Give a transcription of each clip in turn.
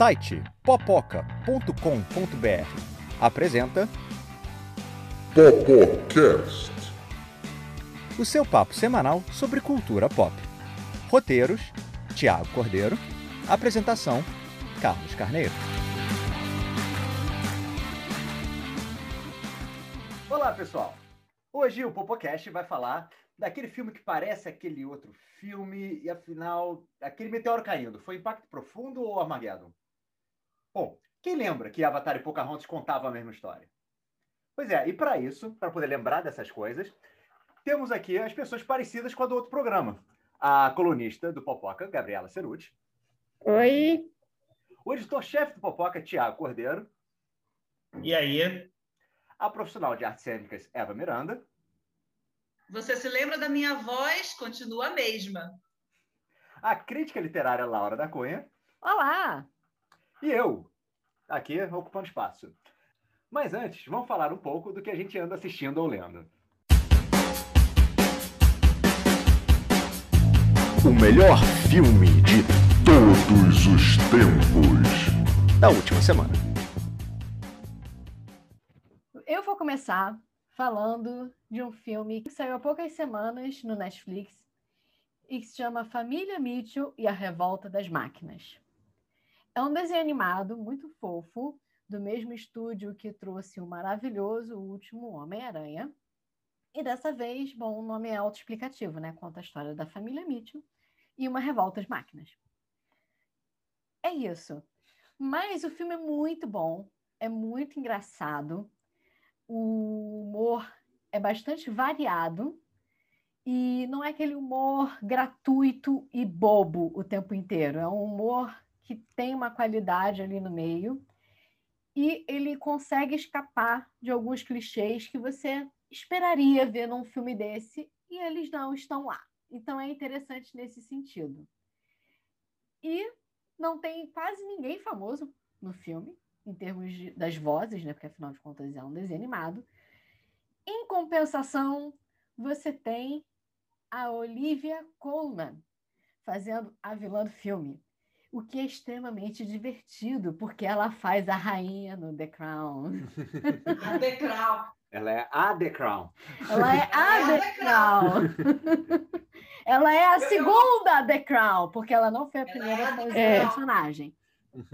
site popoca.com.br apresenta Popocast. o seu papo semanal sobre cultura pop. Roteiros: Tiago Cordeiro. Apresentação: Carlos Carneiro. Olá, pessoal! Hoje o Popocast vai falar daquele filme que parece aquele outro filme e, afinal, aquele meteoro caindo. Foi Impacto Profundo ou Armageddon? Bom, quem lembra que Avatar e Pocahontas contavam a mesma história? Pois é, e para isso, para poder lembrar dessas coisas, temos aqui as pessoas parecidas com a do outro programa. A colunista do Popoca, Gabriela Ceruti. Oi, O editor-chefe do Popoca, Tiago Cordeiro. E aí? A profissional de artes cênicas, Eva Miranda. Você se lembra da minha voz? Continua a mesma. A crítica literária, Laura da Cunha. olá! E eu, aqui ocupando espaço. Mas antes, vamos falar um pouco do que a gente anda assistindo ou lendo. O melhor filme de todos os tempos. Da última semana. Eu vou começar falando de um filme que saiu há poucas semanas no Netflix e que se chama Família Mitchell e a Revolta das Máquinas. É um desenho animado muito fofo, do mesmo estúdio que trouxe o maravilhoso Último Homem-Aranha. E dessa vez, bom, o nome é autoexplicativo, né? Conta a história da família Mitchell e uma revolta às máquinas. É isso. Mas o filme é muito bom, é muito engraçado, o humor é bastante variado e não é aquele humor gratuito e bobo o tempo inteiro. É um humor que tem uma qualidade ali no meio e ele consegue escapar de alguns clichês que você esperaria ver num filme desse e eles não estão lá. Então é interessante nesse sentido. E não tem quase ninguém famoso no filme, em termos de- das vozes, né? Porque afinal de contas é um desenho animado. Em compensação, você tem a Olivia Colman fazendo a vilã do filme, o que é extremamente divertido, porque ela faz a rainha no The Crown. A Decral. Ela é a The Crown. Ela é a Ela é The a Crown. ela é a Eu- eu- segunda The Crown, porque ela não foi a Ela primeira é a The fazer Crown. o personagem.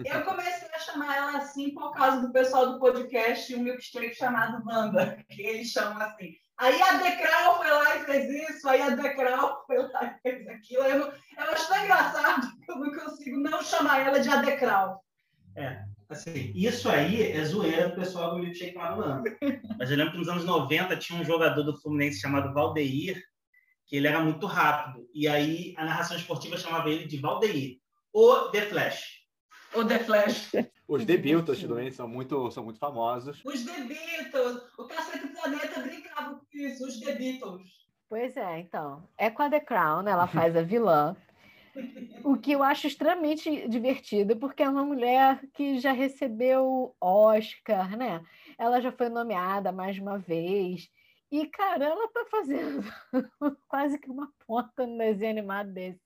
Eu comecei a chamar ela assim por causa do pessoal do podcast, um milkshake chamado Wanda, que eles chamam assim. Aí a Decral foi lá e fez isso, aí a Decral foi lá e fez aquilo. Eu, não- eu acho tão engraçado que eu não consigo não chamar ela de a Decral. Assim, isso aí é zoeira do pessoal do Milkshake Madulano. Mas eu lembro que nos anos 90 tinha um jogador do Fluminense chamado Valdeir, que ele era muito rápido. E aí a narração esportiva chamava ele de Valdeir. O The Flash. O The Flash. Os The Beatles também são muito, são muito famosos. Os The Beatles. O Cacete Planeta brincava com isso, os The Beatles. Pois é, então. É com a The Crown, ela faz a vilã. O que eu acho extremamente divertido, porque é uma mulher que já recebeu Oscar, né? Ela já foi nomeada mais uma vez. E, cara, ela tá fazendo quase que uma ponta no desenho animado desse.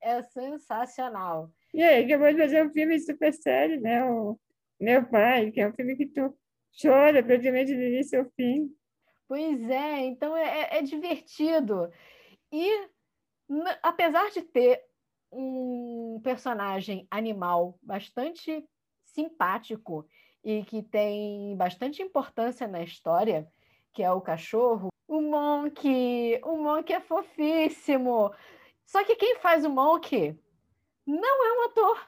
É sensacional. E aí, acabou de fazer um filme super sério, né? O Meu Pai, que é um filme que tu chora praticamente do início ao fim. Pois é, então é, é- é divertido. E apesar de ter um personagem animal bastante simpático e que tem bastante importância na história, que é o cachorro, o Monk, o Monk é fofíssimo. Só que quem faz o Monk não é um ator,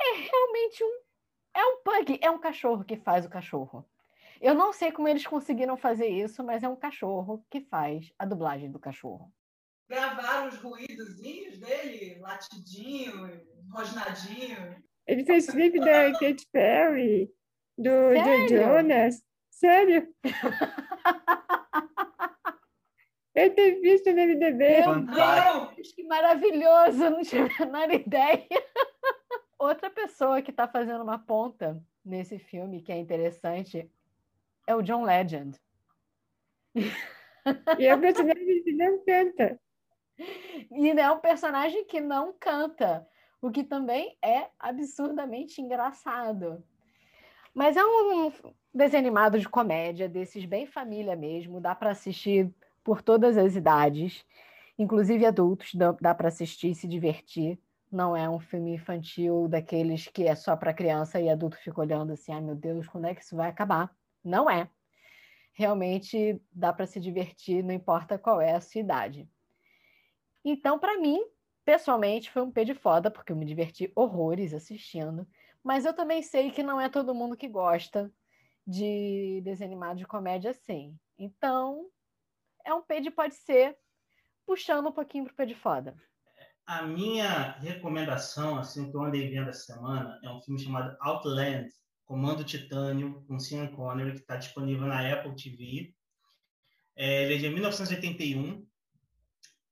é realmente um é um pug, é um cachorro que faz o cachorro. Eu não sei como eles conseguiram fazer isso, mas é um cachorro que faz a dublagem do cachorro. Gravaram os ruídozinhos dele, latidinho, rosnadinho. Ele fez clipe da Katy Perry, do Joe? Jonas. Sério? Eu tenho visto no MDB. Não! Deus, que maravilhoso! Eu não tinha a menor ideia. Outra pessoa que está fazendo uma ponta nesse filme que é interessante é o John Legend. E é um personagem que não canta. E é um personagem que não canta, o que também é absurdamente engraçado. Mas é um desenho animado de comédia, desses bem família mesmo, dá para assistir por todas as idades, inclusive adultos, dá, dá para assistir e se divertir. Não é um filme infantil daqueles que é só para criança e adulto fica olhando assim, ai meu Deus, quando é que isso vai acabar? Não é. Realmente dá para se divertir, não importa qual é a sua idade. Então, para mim, pessoalmente, foi um pé de foda, porque eu me diverti horrores assistindo. Mas eu também sei que não é todo mundo que gosta de desenho animado de comédia assim. Então, é um pé de pode ser, puxando um pouquinho pro pé de foda. A minha recomendação, assim, que eu andei vendo essa semana, é um filme chamado Outland, Comando Titânio, com Sean Connery, que está disponível na Apple TV. É, ele é de 1981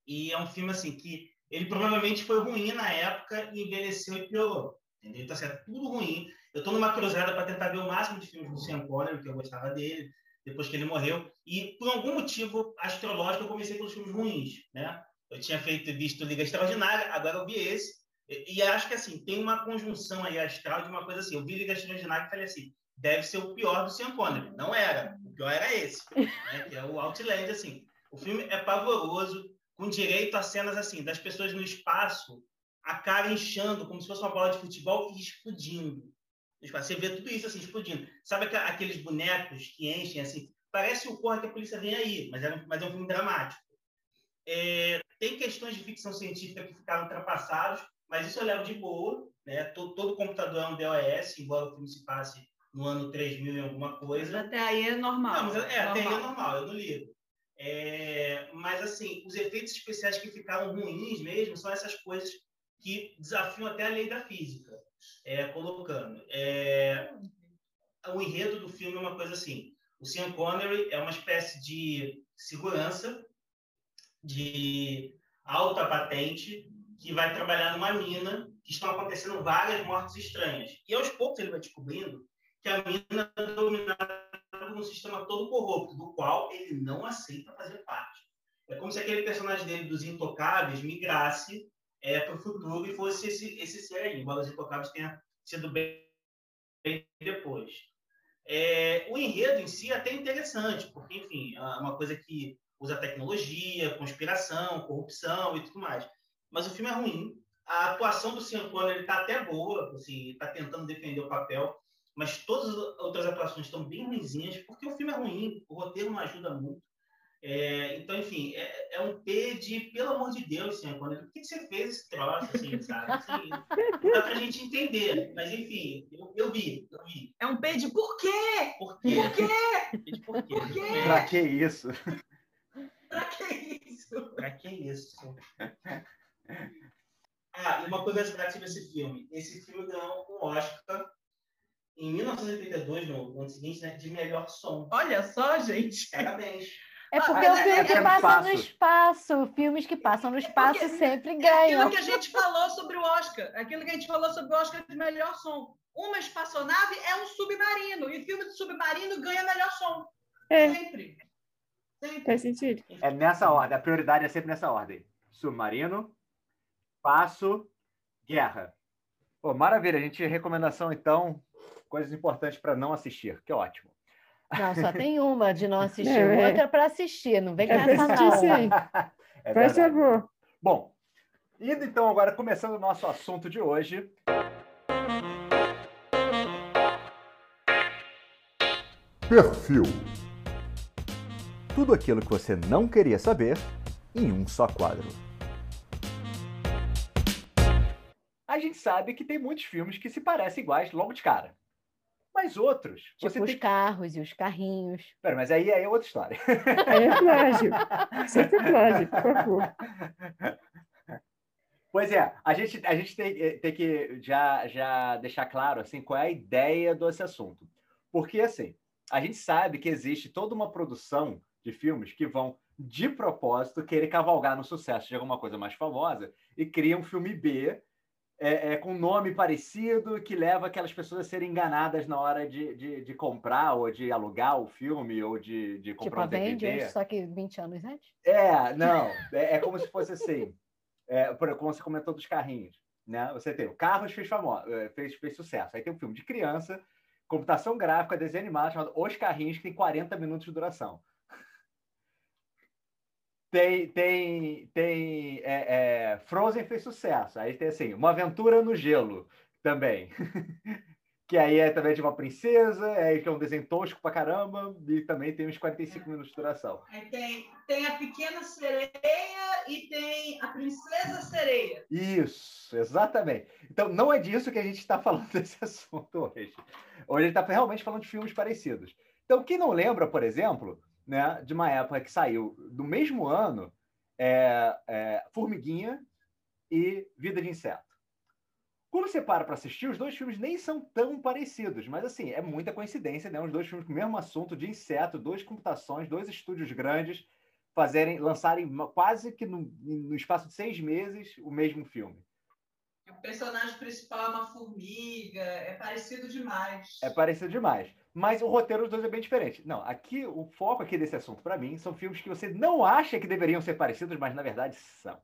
e é um filme assim que ele provavelmente foi ruim na época e envelheceu e piorou. Entendeu? Então, assim, é tudo ruim. Eu estou numa cruzada para tentar ver o máximo de filmes do Sean Connery, que eu gostava dele, depois que ele morreu. E, por algum motivo astrológico, eu comecei pelos filmes ruins, né? Eu tinha feito visto Liga Extraordinária, agora eu vi esse. E, e, acho que, assim, tem uma conjunção aí astral de uma coisa assim. Eu vi Liga Extraordinária e falei assim, deve ser o pior do Sean Connery. Não era. O pior era esse, né? que é o Outland, assim. O filme é pavoroso, com direito a cenas assim, das pessoas no espaço, a cara inchando, como se fosse uma bola de futebol e explodindo. Você vê tudo isso assim, explodindo. Sabe aqueles bonecos que enchem assim? Parece o Corre que a Polícia Vem Aí, mas é, mas é um filme dramático. É, tem questões de ficção científica que ficaram ultrapassadas, mas isso eu levo de boa. Né? Todo, todo computador é um DOS, embora o filme se passe no ano 3000 em alguma coisa. Até aí é normal. Não, mas é, normal. até aí é normal, eu não ligo. É, mas, assim, os efeitos especiais que ficaram ruins mesmo são essas coisas que desafiam até a lei da física, é, colocando. É, o enredo do filme é uma coisa assim: o Sean Connery é uma espécie de segurança de alta patente que vai trabalhar numa mina que estão acontecendo várias mortes estranhas. E aos poucos ele vai descobrindo que a mina é dominada por um sistema todo corrupto, do qual ele não aceita fazer parte. É como se aquele personagem dele dos Intocáveis migrasse é, para o futuro e fosse esse, esse ser aí, embora os Intocáveis tenha sido bem, bem depois. É, o enredo em si é até interessante, porque, enfim, é uma coisa que usa tecnologia, conspiração, corrupção e tudo mais. Mas o filme é ruim. A atuação do Sean Connery está até boa, assim, está tentando defender o papel, mas todas as outras atuações estão bem ruinzinhas, porque o filme é ruim, o roteiro não ajuda muito. É, então, enfim, é, é, um P de, pelo amor de Deus, senhor Conner, por que você fez esse troço, assim, sabe? Assim, não dá pra gente entender, mas enfim, eu, eu, vi, eu vi. É um P de por quê? Por quê? Por quê? Por quê? Por quê? Pra que isso? pra que isso? Pra que isso? Ah, e uma curiosidade sobre esse filme. Esse filme ganhou um Oscar em 1982, no ano seguinte, né, de melhor som. Olha só, gente. Parabéns. É porque ah, o filme é, que é passa no espaço. Filmes que passam no espaço porque, sempre ganham. Aquilo que a gente falou sobre o Oscar. Aquilo que a gente falou sobre o Oscar de melhor som. Uma espaçonave é um submarino. E filme de submarino ganha melhor som. É. Sempre. sempre. Faz sentido. É nessa ordem. A prioridade é sempre nessa ordem. Submarino, espaço, guerra. Pô, maravilha. A gente recomendação, então, coisas importantes para não assistir. Que ótimo. Não, só tem uma de não assistir, é, outra para assistir. Não vem com é essa não. Sim. É Faz favor. Bom, indo então agora, começando o nosso assunto de hoje. Perfil. Tudo aquilo que você não queria saber em um só quadro. A gente sabe que tem muitos filmes que se parecem iguais logo de cara. Mas outros. Tipo os tem... carros e os carrinhos. Pera, mas aí, aí é outra história. Aí é plágio. Sempre plágio, por favor. Pois é, a gente, a gente tem, eh, tem que já, já deixar claro assim, qual é a ideia desse assunto. Porque, assim, a gente sabe que existe toda uma produção de filmes que vão, de propósito, querer cavalgar no sucesso de alguma coisa mais famosa e cria um filme B é, é, com nome parecido que leva aquelas pessoas a serem enganadas na hora de, de, de comprar ou de alugar o filme ou de, de comprar tipo um DVD. Avengers, só que 20 anos antes? É, não. É, é como se fosse assim. É, como você comentou dos carrinhos. né? Você tem o Carros fez, famo... Eh, fez, fez sucesso. Aí tem um filme de criança, computação gráfica, desenho animado, chamado Os Carrinhos, que tem 40 minutos de duração. Tem, tem, tem é, é, Frozen fez sucesso. Aí tem assim, Uma Aventura no Gelo também. que aí é também de uma princesa, é, que é um desenho tosco pra caramba, e também tem uns 45 minutos de duração. Aí tem, tem a pequena sereia e tem a princesa sereia. Isso, exatamente. Então, não é disso que a gente está falando desse assunto hoje. Hoje a gente está realmente falando de filmes parecidos. Então, quem não lembra, por exemplo, né, de uma época que saiu do mesmo ano, é, é, Formiguinha e Vida de Inseto. Quando você para para assistir, os dois filmes nem são tão parecidos, mas assim, é muita coincidência, né? Os dois filmes com o mesmo assunto de inseto, duas computações, dois estúdios grandes fazerem, lançarem quase que no, no espaço de seis meses o mesmo filme. O personagem principal é uma formiga, é parecido demais. É parecido demais. Mas o roteiro dos dois é bem diferente. Não, aqui o foco aqui desse assunto para mim são filmes que você não acha que deveriam ser parecidos, mas na verdade são.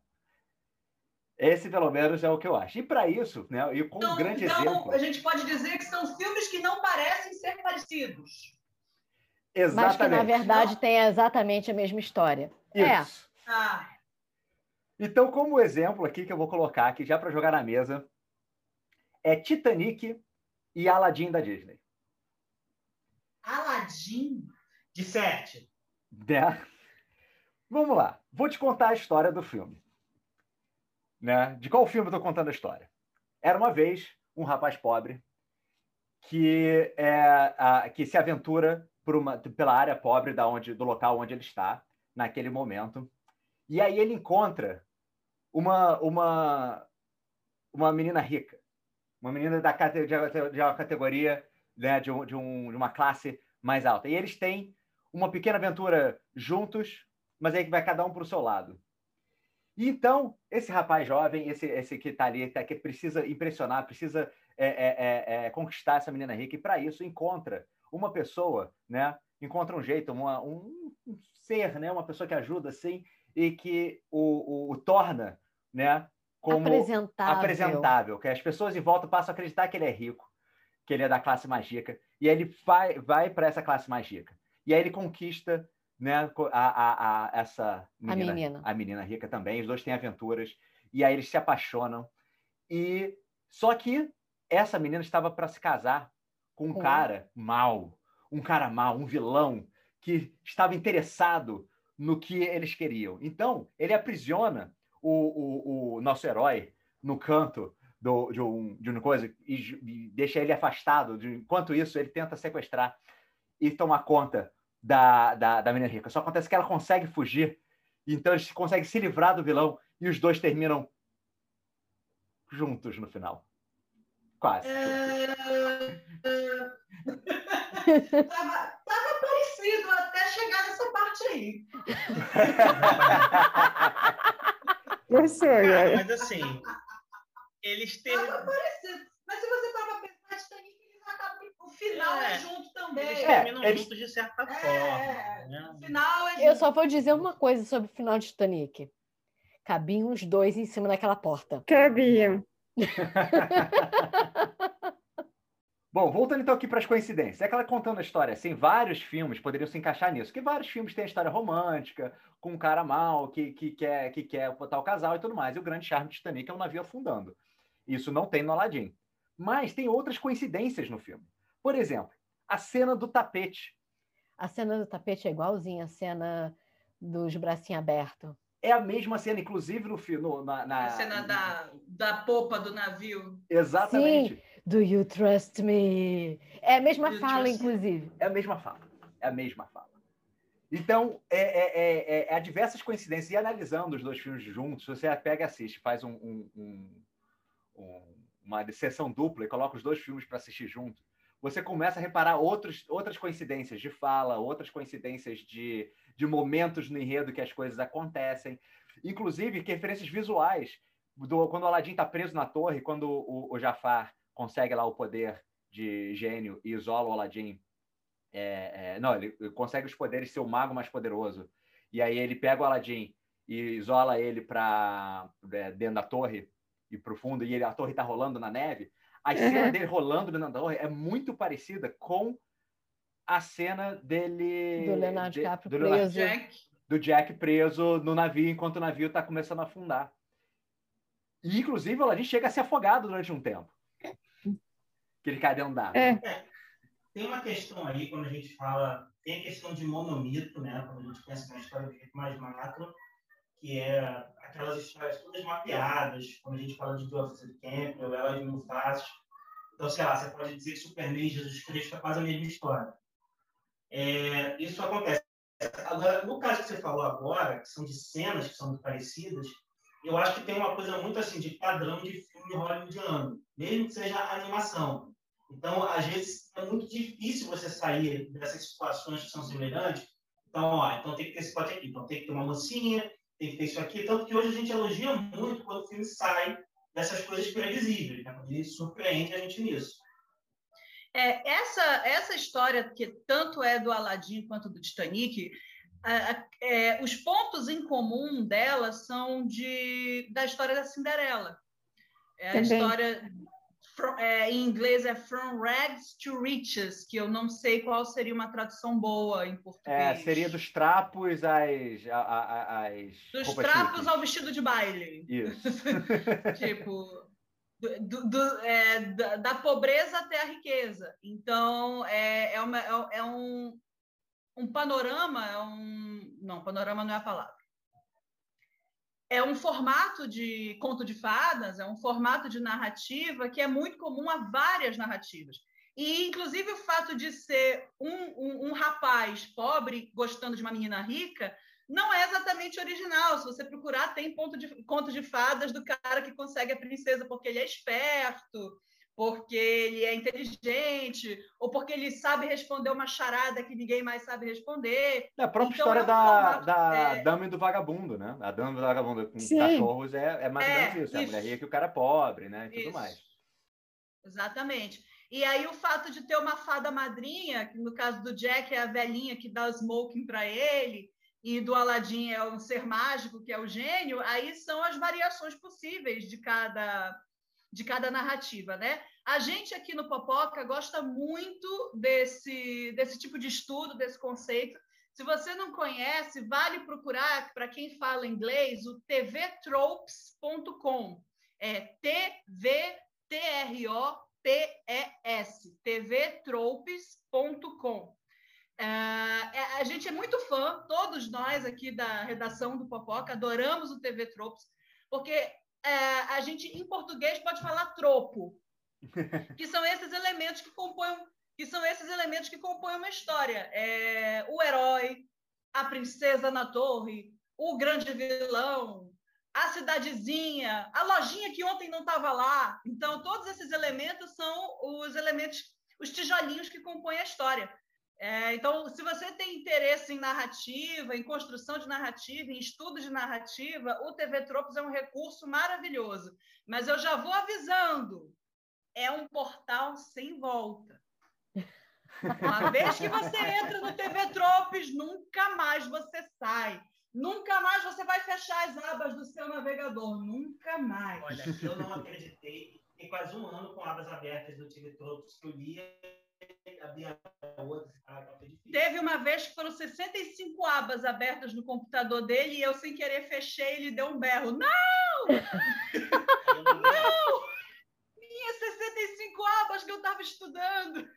Esse, pelo menos, é o que eu acho. E para isso, né, e com então, um grande então, exemplo. A gente pode dizer que são filmes que não parecem ser parecidos. Exatamente. Mas que, na verdade, tem exatamente a mesma história. Isso. É. Ah. Então, como exemplo aqui que eu vou colocar aqui já para jogar na mesa, é Titanic e Aladdin da Disney. Aladdin? De sete. Né? Vamos lá. Vou te contar a história do filme. Né? De qual filme eu estou contando a história? Era uma vez um rapaz pobre que, é, a, que se aventura uma, pela área pobre da onde, do local onde ele está naquele momento. E aí ele encontra uma, uma, uma menina rica, uma menina da, de, de uma categoria né, de, um, de, um, de uma classe mais alta. E eles têm uma pequena aventura juntos, mas aí que vai cada um para o seu lado. E então, esse rapaz jovem, esse, esse que está ali, que precisa impressionar, precisa é, é, é, é conquistar essa menina rica, e para isso encontra uma pessoa, né? Encontra um jeito, uma, um, um, ser, né? Uma pessoa que ajuda, assim, e que o, o, o torna, né? Como apresentável. apresentável, que as pessoas em volta passam a acreditar que ele é rico, que ele é da classe mais rica, e aí ele vai, vai para essa classe mais rica. E aí ele conquista né, a, a, a, essa menina, a menina. a menina rica também. Os dois têm aventuras e aí eles se apaixonam. E só que essa menina estava para se casar com um cara mau, um cara mau, um vilão que estava interessado no que eles queriam. Então ele aprisiona o, o, o nosso herói no canto do, de, um, de uma coisa e, e deixa ele afastado. De, enquanto isso, ele tenta sequestrar e tomar conta da, da, da menina rica. Só acontece que ela consegue fugir, então eles conseguem se livrar do vilão e os dois terminam juntos no final. Quase. É... tava, tava parecido até chegar nessa parte aí. Gostou, Cara, mas assim, eles têm. Tava parecido. Mas se você tava pensando, Titanic, eles acabam o final é, junto também. Eles é, terminam eles... juntos de certa é, forma. Né? O final é Eu só vou dizer uma coisa sobre o final de Titanic. Cabiam os dois em cima daquela porta. Cabiam. Bom, voltando então aqui para as coincidências. É que ela contando a história, assim, vários filmes poderiam se encaixar nisso. Porque vários filmes têm a história romântica, com um cara mal que, que, quer, que quer botar o casal e tudo mais. E o grande charme de Titanic é um navio afundando. Isso não tem no Aladdin. Mas tem outras coincidências no filme. Por exemplo, a cena do tapete. A cena do tapete é igualzinha à cena dos bracinhos abertos. É a mesma cena, inclusive no filme. Na, na, A cena da, da popa do navio. Exatamente. Sim. Do you trust me? É a mesma You fala, inclusive. É a mesma fala. É a mesma fala. Então, é, é, é, é, há diversas coincidências. E analisando os dois filmes juntos, você pega e assiste, faz um, um, um, um, uma sessão dupla e coloca os dois filmes para assistir junto, você começa a reparar outros, outras coincidências de fala, outras coincidências de, de momentos no enredo que as coisas acontecem, inclusive referências visuais. Do, quando o Aladdin está preso na torre, quando o, o Jafar consegue lá o poder de gênio e isola o Aladdin. É, é, não, ele consegue os poderes de ser o mago mais poderoso. E aí ele pega o Aladdin e isola ele para é, dentro da torre ir pro fundo e ele, a torre tá rolando na neve, a cena Uhum. dele rolando na torre é muito parecida com a cena dele. Do Leonardo de- DiCaprio do Leonardo- preso. Jack. do Jack preso no navio enquanto o navio está começando a afundar. E, inclusive, o Aladdin chega a ser afogado durante um tempo. Que ele cai dentro d'água. É. Tem uma questão aí, quando a gente fala, tem a questão de monomito, né? Quando a gente pensa na história do jeito mais macro, que é aquelas histórias todas mapeadas, quando a gente fala de Joseph Campbell, ela de Mufasa. Então, sei lá, você pode dizer que Superman e Jesus Cristo é quase a mesma história. É, isso acontece. Agora, no caso que você falou agora, que são de cenas que são muito parecidas, eu acho que tem uma coisa muito assim de padrão de filme hollywoodiano, mesmo que seja animação. Então, às vezes, é muito difícil você sair dessas situações que são semelhantes. Então, ó, então tem que ter esse pote aqui, então tem que ter uma mocinha, tem que ter isso aqui. Tanto que hoje a gente elogia muito quando o filme sai dessas coisas previsíveis, né? surpreende a gente nisso. É, essa, essa história, que tanto é do Aladdin quanto do Titanic, a- a- é, os pontos em comum dela são de, da história da Cinderela. É a Também. história, é, em inglês é From Rags to Riches, que eu não sei qual seria uma tradução boa em português. É, seria dos trapos às. às Dos trapos ao vestido de baile. Isso. tipo, do- do- do- é, da, da pobreza até a riqueza. Então, é, é, uma- é- é um, um panorama, é um. Não, panorama não é a palavra. É um formato de conto de fadas, é um formato de narrativa que é muito comum a várias narrativas. E, inclusive, o fato de ser um, um, um rapaz pobre gostando de uma menina rica não é exatamente original. Se você procurar, tem ponto de, conto de fadas do cara que consegue a princesa porque ele é esperto, porque ele é inteligente, ou porque ele sabe responder uma charada que ninguém mais sabe responder. É a própria Então, história é um da, formato, da é- Dama e do Vagabundo, né? A Dama e do Vagabundo com Sim. cachorros é, é mais ou É, menos isso. É a mulher rica e o cara pobre, né? E tudo Isso. mais. Exatamente. E aí o fato de ter uma fada madrinha, que no caso do Jack é a velhinha que dá smoking para ele, e do Aladdin é um ser mágico, que é o gênio, aí são as variações possíveis de cada de cada narrativa, né? A gente aqui no Popoca gosta muito desse desse tipo de estudo, desse conceito. Se você não conhece, vale procurar para quem fala inglês o tvtropes.com. É T V T R O P E S, tvtropes.com. Ah, é, a gente é muito fã, todos nós aqui da redação do Popoca adoramos o TV Tropes, porque é, a gente em português pode falar tropo, que são esses elementos que compõem que são esses elementos que compõem uma história. É, o herói, a princesa na torre, o grande vilão, a cidadezinha, a lojinha que ontem não estava lá. Então, todos esses elementos são os elementos, os tijolinhos que compõem a história. É, então, se você tem interesse em narrativa, em construção de narrativa, em estudo de narrativa, o TV Tropos é um recurso maravilhoso. Mas eu já vou avisando, é um portal sem volta. Uma vez que você entra no TV Tropes, nunca mais você sai. Nunca mais você vai fechar as abas do seu navegador. Nunca mais. Olha, eu não acreditei. Fiquei quase um ano com abas abertas do TV Tropos que eu lia, outra. Teve uma vez que foram 65 abas abertas no computador dele e eu, sem querer, fechei e ele deu um berro. Não! Não- Minhas 65 abas que eu estava estudando.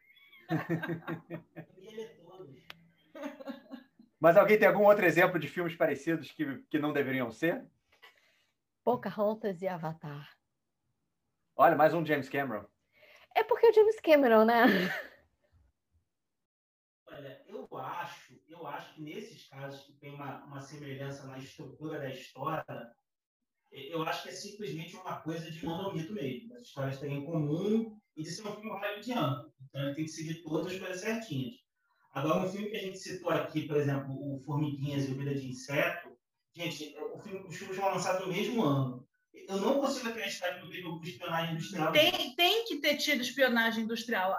Mas alguém tem algum outro exemplo de filmes parecidos que, que não deveriam ser? Pocahontas e Avatar. Olha, mais um James Cameron. É porque o James Cameron, né? Olha, eu acho, eu acho que nesses casos que tem uma, uma semelhança na estrutura da história, eu acho que é simplesmente uma coisa de monomito mesmo. As histórias têm em comum e de ser um filme hollywoodiano. Então ele tem que seguir todas as coisas certinhas. Agora, um filme que a gente citou aqui, por exemplo, o Formiguinhas e o Vida de Inseto, gente, o filme, os filmes foram lançados no mesmo ano. Eu não consigo acreditar que não teve alguma espionagem industrial. Tem, tem que ter tido espionagem industrial.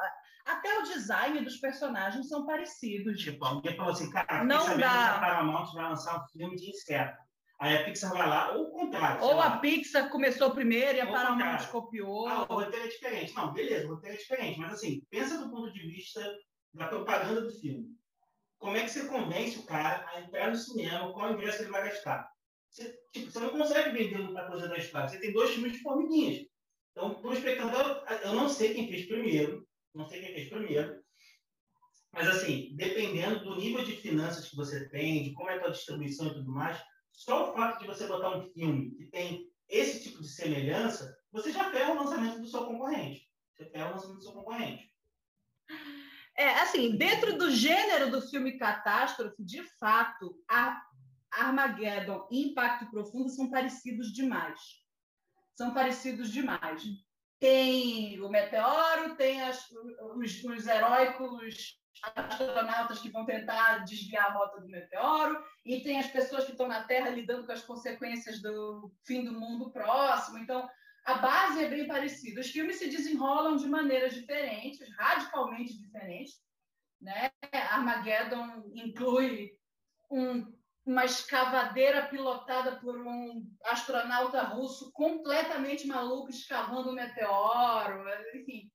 Até o design dos personagens são parecidos. Tipo, alguém falou assim, cara, Não dá. que a Paramount vai lançar um filme de inseto. Aí a Pixar vai lá, ou o contrário. Ou a lá. Pixar começou primeiro e a Ou Paramount copiou. Ah, o roteiro é diferente. Não, beleza, o roteiro é diferente. Mas assim, pensa do ponto de vista da propaganda do filme. Como é que você convence o cara a entrar no cinema, qual ingresso ele vai gastar? Você, tipo, você não consegue vender muita coisa da história. Você tem dois filmes de formiguinhas. Então, para o espectador, eu não sei quem fez primeiro, não sei quem fez primeiro, mas assim, dependendo do nível de finanças que você tem, de como é a tua distribuição e tudo mais, só o fato de você botar um filme que tem esse tipo de semelhança, você já ferra o lançamento do seu concorrente. Você ferra o lançamento do seu concorrente. É, assim, dentro do gênero do filme catástrofe, de fato, Armageddon e Impacto Profundo são parecidos demais. São parecidos demais. Tem o meteoro, tem as- os, os heróicos astronautas que vão tentar desviar a rota do meteoro, e tem as pessoas que estão na Terra lidando com as consequências do fim do mundo próximo. Então, a base é bem parecida. Os filmes se desenrolam de maneiras diferentes, radicalmente diferentes. Né? Armageddon inclui um- uma escavadeira pilotada por um astronauta russo completamente maluco escavando um meteoro. Enfim,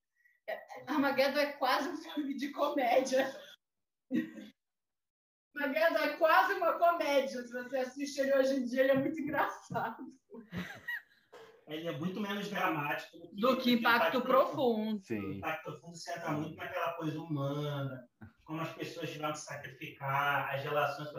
é- Armageddon é quase um filme de comédia. Armageddon é quase uma comédia. Se você assiste ele hoje em dia, ele é muito engraçado. Ele é muito menos dramático Do que Impacto Profundo. O Sim. Impacto Profundo se entra muito naquela coisa humana, como as pessoas tiveram que sacrificar, as relações.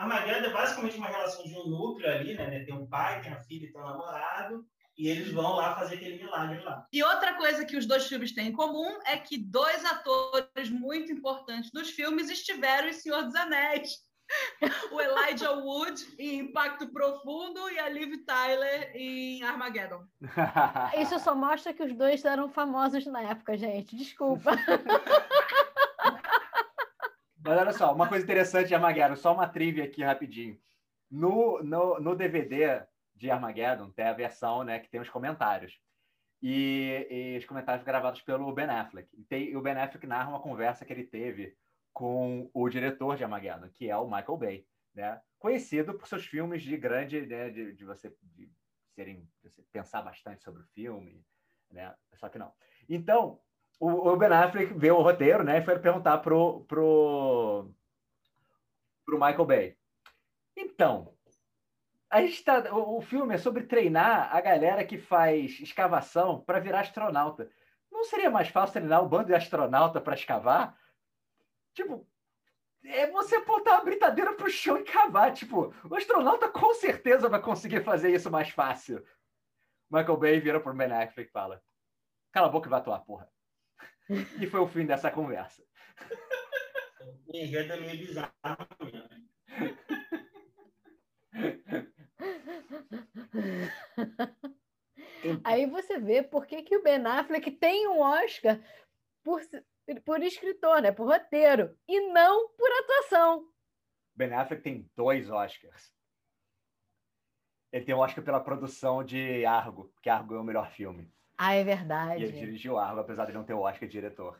Armageddon é basicamente uma relação de um núcleo ali, né? Tem um pai, tem a filha e tem um namorado, e eles vão lá fazer aquele milagre lá. E outra coisa que os dois filmes têm em comum é que dois atores muito importantes dos filmes estiveram em Senhor dos Anéis. O Elijah Wood em Impacto Profundo e a Liv Tyler em Armageddon. Isso só mostra que os dois eram famosos na época, gente. Desculpa. Mas olha só, uma coisa interessante de Armageddon, só uma trivia aqui rapidinho. No, no, no DVD de Armageddon tem a versão né, que tem os comentários. E, e os comentários gravados pelo Ben Affleck. E, tem, o Ben Affleck narra uma conversa que ele teve com o diretor de Armageddon, que é o Michael Bay, né? conhecido por seus filmes de grande, né, de, de você de serem, de você pensar bastante sobre o filme, né? Só que não. Então, o, o Ben Affleck vê o roteiro, né? E foi perguntar pro, pro, pro Michael Bay. Então, a gente tá, o, o filme é sobre treinar a galera que faz escavação para virar astronauta. Não seria mais fácil treinar um bando de astronauta para escavar? Tipo, é você apontar uma britadeira pro chão e cavar. Tipo, o astronauta com certeza vai conseguir fazer isso mais fácil. Michael Bay vira pro Ben Affleck e fala: Cala a boca e vai atuar, porra. E foi o fim dessa conversa. O enredo é meio bizarro mesmo. Aí você vê por que, que o Ben Affleck tem um Oscar por, por escritor, né? Por roteiro, e não por atuação. Ben Affleck tem dois Oscars. Ele tem um Oscar pela produção de Argo, que Argo é o melhor filme. Ah, é E verdade. ele dirigiu Argo, apesar de não ter o Oscar de diretor.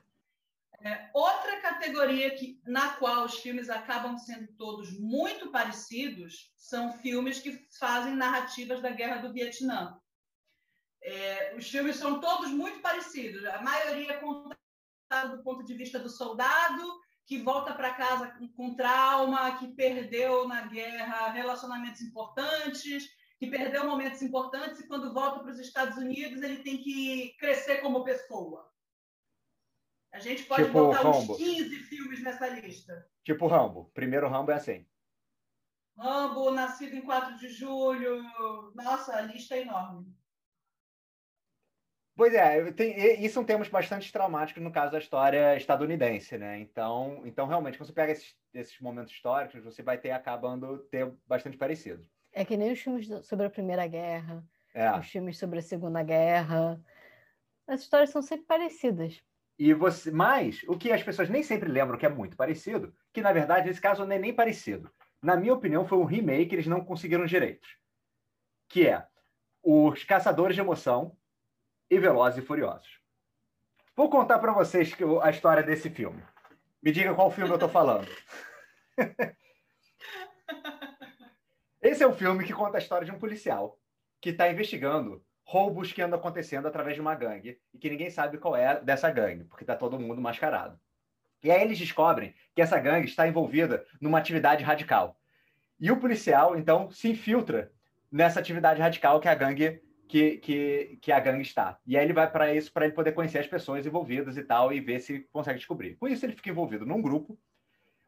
É, outra categoria que, na qual os filmes acabam sendo todos muito parecidos são filmes que fazem narrativas da Guerra do Vietnã. É, os filmes são todos muito parecidos. A maioria é contada do ponto de vista do soldado que volta para casa com, com trauma, que perdeu na guerra relacionamentos importantes, que perdeu momentos importantes e quando volta para os Estados Unidos ele tem que crescer como pessoa. A gente pode Tipo botar Rambo. uns 15 filmes nessa lista. Tipo Rambo. Primeiro Rambo é assim. Rambo, Nascido em 4 de Julho. Nossa, a lista é enorme. Pois é, tem, e- isso são temas bastante traumáticos no caso da história estadunidense, né? Então, então realmente, quando você pega esses, esses momentos históricos, você vai ter acabando ter bastante parecido. É que nem os filmes sobre a Primeira Guerra, É. os filmes sobre a Segunda Guerra. As histórias são sempre parecidas. E você, mas o que as pessoas nem sempre lembram que é muito parecido, que na verdade nesse caso não é nem parecido. Na minha opinião, foi um remake, eles não conseguiram direitos. Que é Os Caçadores de Emoção e Velozes e Furiosos. Vou contar para vocês que a história desse filme. Me diga qual filme eu tô falando. Esse é um filme que conta a história de um policial que está investigando roubos que andam acontecendo através de uma gangue e que ninguém sabe qual é dessa gangue, porque está todo mundo mascarado. E aí eles descobrem que essa gangue está envolvida numa atividade radical. E o policial, então, se infiltra nessa atividade radical que a gangue que, que, que a gangue está. E aí ele vai para isso para ele poder conhecer as pessoas envolvidas e tal e ver se consegue descobrir. Com isso ele fica envolvido num grupo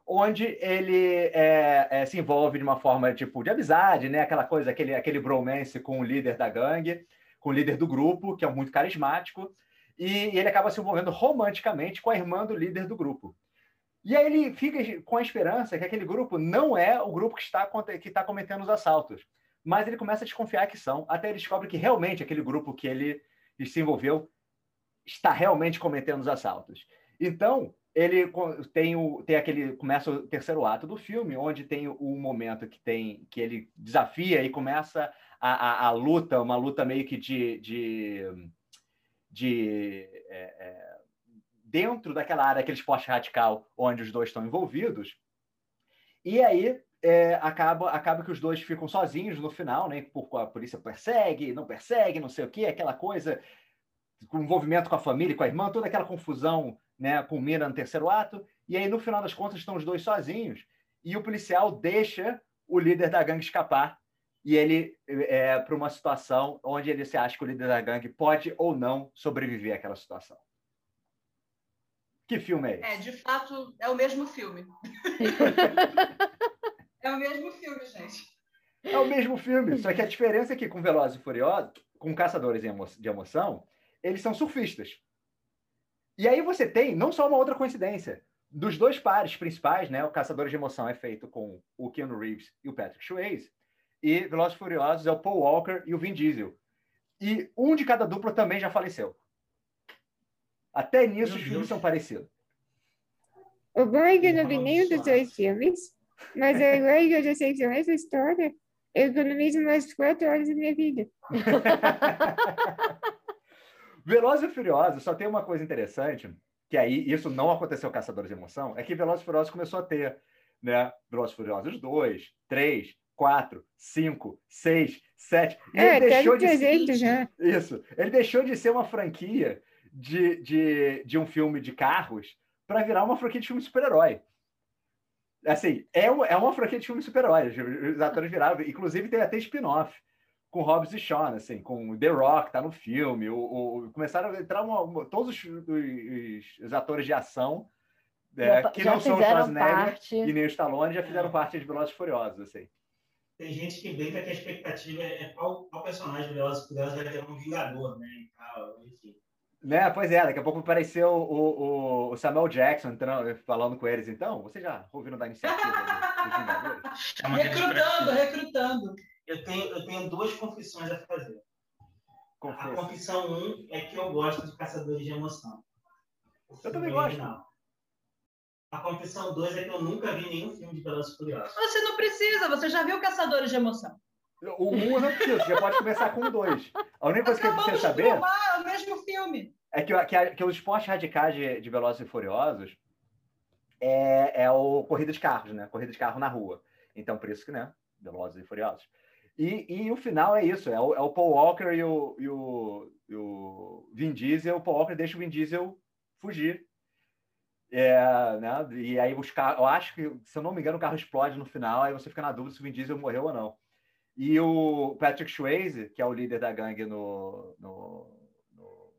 onde ele é, é, se envolve de uma forma tipo de amizade, né? Aquela coisa, aquele, aquele bromance com o líder da gangue, com o líder do grupo, que é muito carismático, e, e ele acaba se envolvendo romanticamente com a irmã do líder do grupo. E aí ele fica com a esperança que aquele grupo não é o grupo que está, que está cometendo os assaltos, mas ele começa a desconfiar que são, até ele descobre que realmente aquele grupo que ele se envolveu está realmente cometendo os assaltos. Então, ele tem, o, tem aquele começa o terceiro ato do filme onde tem o momento que tem que ele desafia e começa a, a, a luta uma luta meio que de, de, de é, é, dentro daquela área aquele esporte radical onde os dois estão envolvidos. E aí é, acaba acaba que os dois ficam sozinhos no final né? Por a polícia persegue não persegue não sei o que aquela coisa com envolvimento com a família com a irmã toda aquela confusão né, culmina no terceiro ato, e aí no final das contas estão os dois sozinhos, e o policial deixa o líder da gangue escapar, e ele é para uma situação onde ele se acha que o líder da gangue pode ou não sobreviver àquela situação. Que filme é esse? É, de fato, é o mesmo filme. é o mesmo filme, gente. É o mesmo filme, só que a diferença é que com Velozes e Furiosos, com Caçadores de Emoção, eles são surfistas. E aí você tem não só uma outra coincidência. Dos dois pares principais, né, o Caçadores de Emoção é feito com o Keanu Reeves e o Patrick Swayze, e Velozes Furiosos é o Paul Walker e o Vin Diesel. E um de cada dupla também já faleceu. Até nisso os filmes são parecidos. O bom é que eu não vi nenhum dos dois filmes, mas agora que eu já sei que são essa história, eu economizo mais quatro horas da minha vida. Velozes e Furiosos só tem uma coisa interessante, que aí isso não aconteceu com Caçadores de Emoção, é que Velozes e Furiosos começou a ter, né? Velozes e Furiosos 2, 3, 4, 5, 6, 7. E é, ele deixou de ser... já. Isso. Ele deixou de ser uma franquia de, de, de um filme de carros para virar uma franquia de filme de super-herói. Assim, é uma, é uma franquia de filme de super-herói. Os atores viraram. Inclusive, tem até spin-off com Hobbs e Shaw, assim, com The Rock, tá no filme, o, o começaram a entrar uma, uma, todos os, os, os, atores de ação é, que não são o Schwarzenegger parte... e nem o Stallone já fizeram é. parte de Velozes Furiosos, assim. Tem gente que brinca que a expectativa é qual, qual personagem de Velozes Furiosos vai ter um Vingador, né, e tal, enfim. Né, pois é, daqui a pouco apareceu o, o, Samuel Jackson entrando, falando com eles. Então, você já ouviram da iniciativa dos Vingadores? recrutando, recrutando eu tenho, eu tenho duas confissões a fazer. Confesso. A confissão 1 um é que eu gosto de Caçadores de Emoção. Eu também gosto. A confissão 2 é que eu nunca vi nenhum filme de Velozes Furiosos. Você não precisa, você já viu Caçadores de Emoção. O 1 um não precisa, você já pode começar com o 2. A única coisa Acabamos que você saber... é o mesmo filme. É que, que, que os esportes radicais de, de Velozes e Furiosos é, é o corrida de carros, né? Corrida de carro na rua. Então, por isso que, né? Velozes e Furiosos. E, e o final é isso: é o, é o Paul Walker e o, e, o, e o Vin Diesel. O Paul Walker deixa o Vin Diesel fugir. É, né? E aí os carros, eu acho que, se eu não me engano, o carro explode no final, aí você fica na dúvida se o Vin Diesel morreu ou não. E o Patrick Swayze, que é o líder da gangue no, no, no,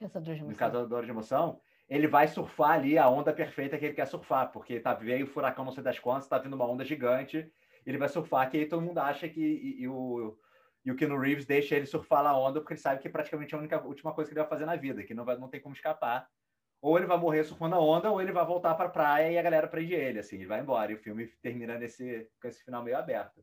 Caçador de no Caçador de Emoção, ele vai surfar ali a onda perfeita que ele quer surfar, porque tá veio o furacão não sei das quantas, tá vindo uma onda gigante, ele vai surfar, que aí todo mundo acha que e, e o, e o Keanu Reeves deixa ele surfar na onda, porque ele sabe que praticamente é a única última coisa que ele vai fazer na vida, que não, vai, não tem como escapar. Ou ele vai morrer surfando a onda, ou ele vai voltar para a praia e a galera prende ele, assim, ele vai embora. E o filme termina nesse, com esse final meio aberto.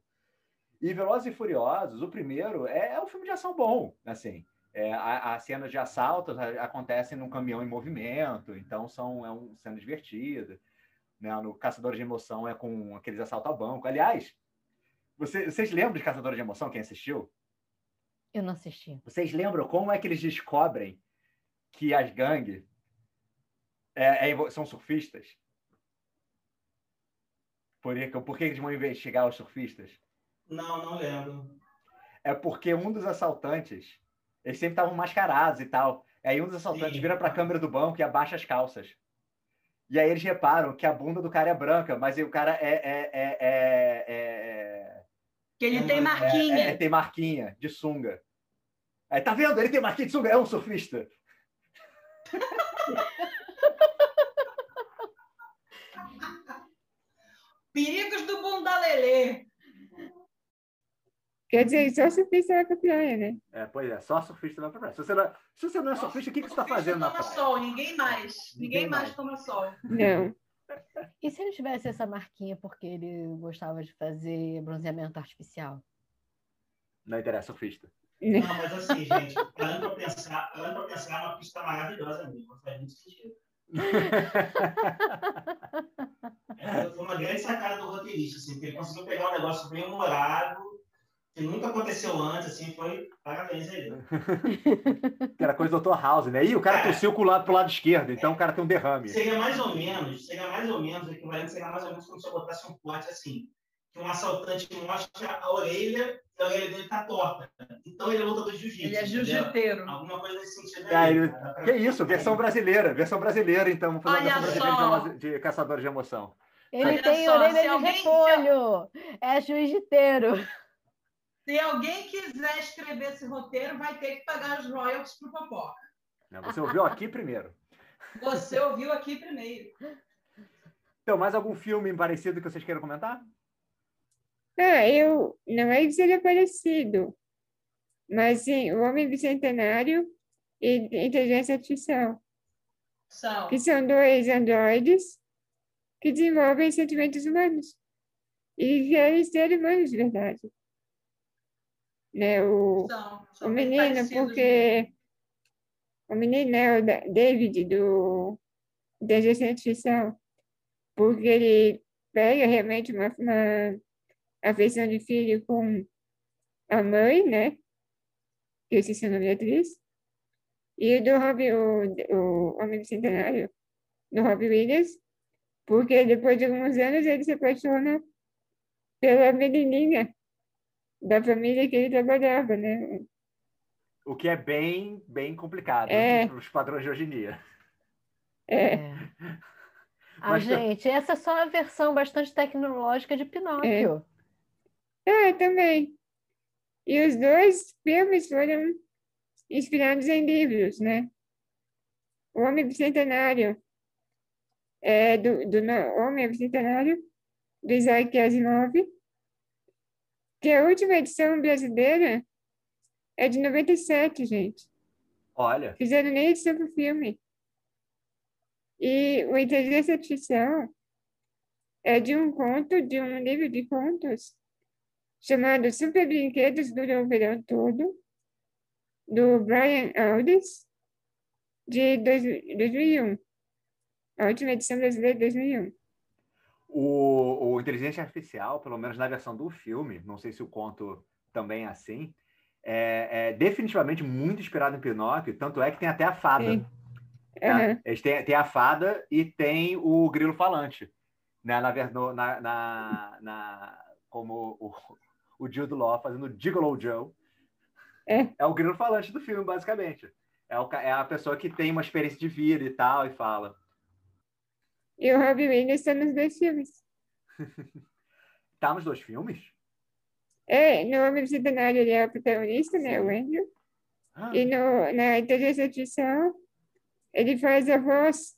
E Velozes e Furiosos, o primeiro, é, é um filme de ação bom, assim. É, as cenas de assaltos acontecem num caminhão em movimento, então são é um cena divertida. Né? No Caçador de Emoção é com aqueles assaltos a banco. Aliás, você, vocês lembram de Caçador de Emoção, quem assistiu? Eu não assisti. Vocês lembram como é que eles descobrem que as gangues é, é, são surfistas? Por, por que eles vão investigar os surfistas? Não, não lembro. É porque um dos assaltantes, eles sempre estavam mascarados e tal. Aí um dos assaltantes Sim. vira para a câmera do banco e abaixa as calças. E aí eles reparam que a bunda do cara é branca, mas o cara é, é, é, é- é- Que ele É, tem é- marquinha. é- é- tem marquinha de sunga. Aí tá vendo? Ele tem marquinha de sunga, é um surfista. Perigos do bundalelê. Quer dizer, só surfista vai pra praia, né? É, pois é, só surfista vai pra praia. Se você não, se você não é surfista, o que, que você tá fazendo na toma praia? sol, ninguém mais. Ninguém Ninguém, mais toma sol. Não. E se ele tivesse essa marquinha porque ele gostava de fazer bronzeamento artificial? Não interessa, surfista. Não. Não, mas assim, gente, parando pra pensar, parando pra pensar, é uma pista maravilhosa mesmo. Faz muito sentido. Essa foi uma grande sacada do roteirista, assim, porque ele conseguiu pegar um negócio bem humorado, que nunca aconteceu antes, assim, foi parabéns a ele. que era coisa do Dr. House, né? Ih, o cara É. tossiu com o lado pro lado esquerdo, então o cara tem um derrame. Seria mais ou menos, seria mais ou menos, o equivalente seria mais ou menos como se eu botasse um plot assim, que um assaltante mostra a orelha e a orelha dele tá torta. Então ele é lutador de jiu-jitsu. Ele é jiu-jiteiro. Alguma coisa nesse sentido É, aí. ele- Dá pra- Que isso, versão brasileira, versão brasileira, então. Vamos fazer uma Olha versão brasileira só. de, de caçadores de emoção. Ele Olha tem só, orelha de alguém- repolho. É jiu-jiteiro. Se alguém quiser escrever esse roteiro, vai ter que pagar os royalties pro Popoca. né? Você ouviu aqui primeiro. Você ouviu aqui primeiro. Então, mais algum filme parecido que vocês queiram comentar? Ah, eu não é que seja parecido, mas sim, o Homem Bicentenário e Inteligência Artificial, São. que são dois androides que desenvolvem sentimentos humanos e querem ser humanos de verdade. Né, o, São, o são bem menino, porque o menino, né, o Da- David, do Artificial, porque ele pega realmente uma, uma afeição de filho com a mãe, né, que eu esqueci o nome da atriz, e o do Robbie, o, o Homem Bicentenário, do Robbie Williams, porque depois de alguns anos ele se apaixona pela menininha da família que ele trabalhava, né? O que é bem, bem complicado É. para os padrões de hoje em dia. É, É. Ah, Mas- gente, essa é só a versão bastante tecnológica de Pinóquio. é, também. E os dois filmes foram inspirados em livros, né? O Homem Bicentenário é do, do Homem Bicentenário, do Isaac Asimov, que a última edição brasileira é de 97, gente. Olha, Fizeram nem edição pro filme. E o Inteligência Artificial é de um conto, de um livro de contos, chamado Super Brinquedos Duram o Verão Todo, do Brian Aldiss, de dois- 2001. A última edição brasileira de 2001. O, o Inteligência Artificial, pelo menos na versão do filme, não sei se o conto também é assim, é, é definitivamente muito inspirado em Pinóquio, tanto é que tem até a fada. Sim. Eles têm, tem a fada e tem o grilo falante. Né? Na, na, na, na- como o, o Jude Law fazendo Gigolo Joe. É. o grilo falante do filme, basicamente. É, o, é a pessoa que tem uma experiência de vida e tal, e fala. E o Robbie Williams está nos dois filmes. Tá nos dois filmes? É, no Homem Bicentenário ele é o protagonista, né, o Andrew. Ah, E no, na inteligência artificial, ele faz a voz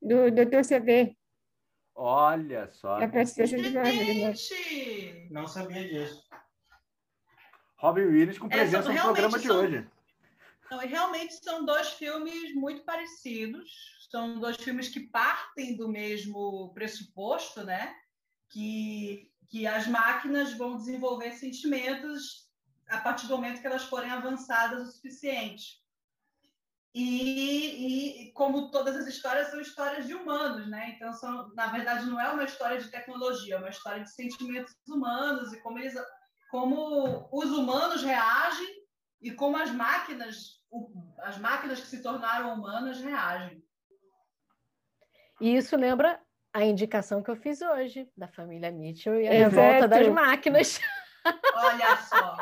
do Dr. Saber, olha só. a participação de né? Gente! Não sabia disso. Robin Williams com É, presença no programa de são- hoje. Não, e realmente são dois filmes muito parecidos. São dois filmes que partem do mesmo pressuposto, né? Que, que as máquinas vão desenvolver sentimentos a partir do momento que elas forem avançadas o suficiente. E, e como todas as histórias são histórias de humanos, né? Então, são, na verdade, não é uma história de tecnologia, é uma história de sentimentos humanos e como eles, como os humanos reagem e como as máquinas, o- as máquinas que se tornaram humanas reagem. E isso lembra a indicação que eu fiz hoje, da família Mitchell e a Exato. revolta das máquinas. Olha só.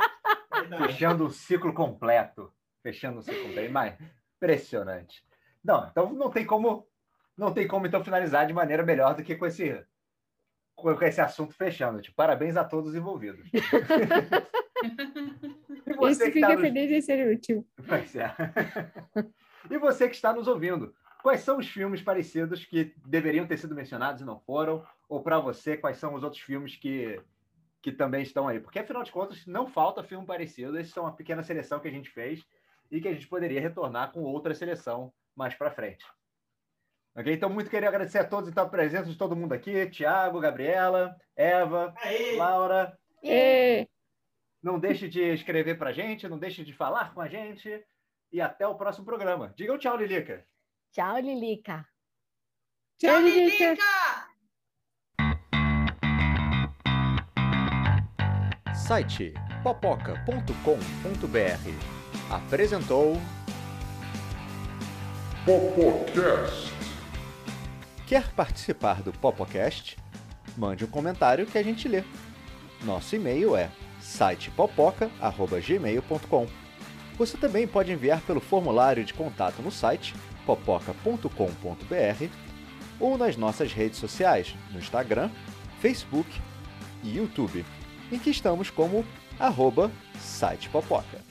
Fechando o ciclo completo. Fechando o ciclo completo. Mas, impressionante. Não, então não tem como. Não tem como então finalizar de maneira melhor do que com esse com esse assunto fechando. Tipo, parabéns a todos os envolvidos. e você Isso fica tá nos... feliz de ser útil. Pois é. e você que está nos ouvindo, quais são os filmes parecidos que deveriam ter sido mencionados e não foram? Ou para você, quais são os outros filmes que, que também estão aí? Porque, afinal de contas, não falta filme parecido. Esses são uma pequena seleção que a gente fez e que a gente poderia retornar com outra seleção mais para frente. Ok? Então, muito queria agradecer a todos então, a presença de todo mundo aqui: Tiago, Gabriela, Eva, Aê. Laura. Aê. Não deixe de escrever para a gente, não deixe de falar com a gente. E até o próximo programa. Diga um tchau, Lilica. Tchau, Lilica. Tchau, Lilica. Site popoca.com.br apresentou Popocast. Quer participar do Popocast? Mande um comentário que a gente lê. Nosso e-mail é sitepopoca.gmail.com Você também pode enviar pelo formulário de contato no site popoca.com.br ou nas nossas redes sociais, no Instagram, Facebook e YouTube, em que estamos como arroba sitepopoca.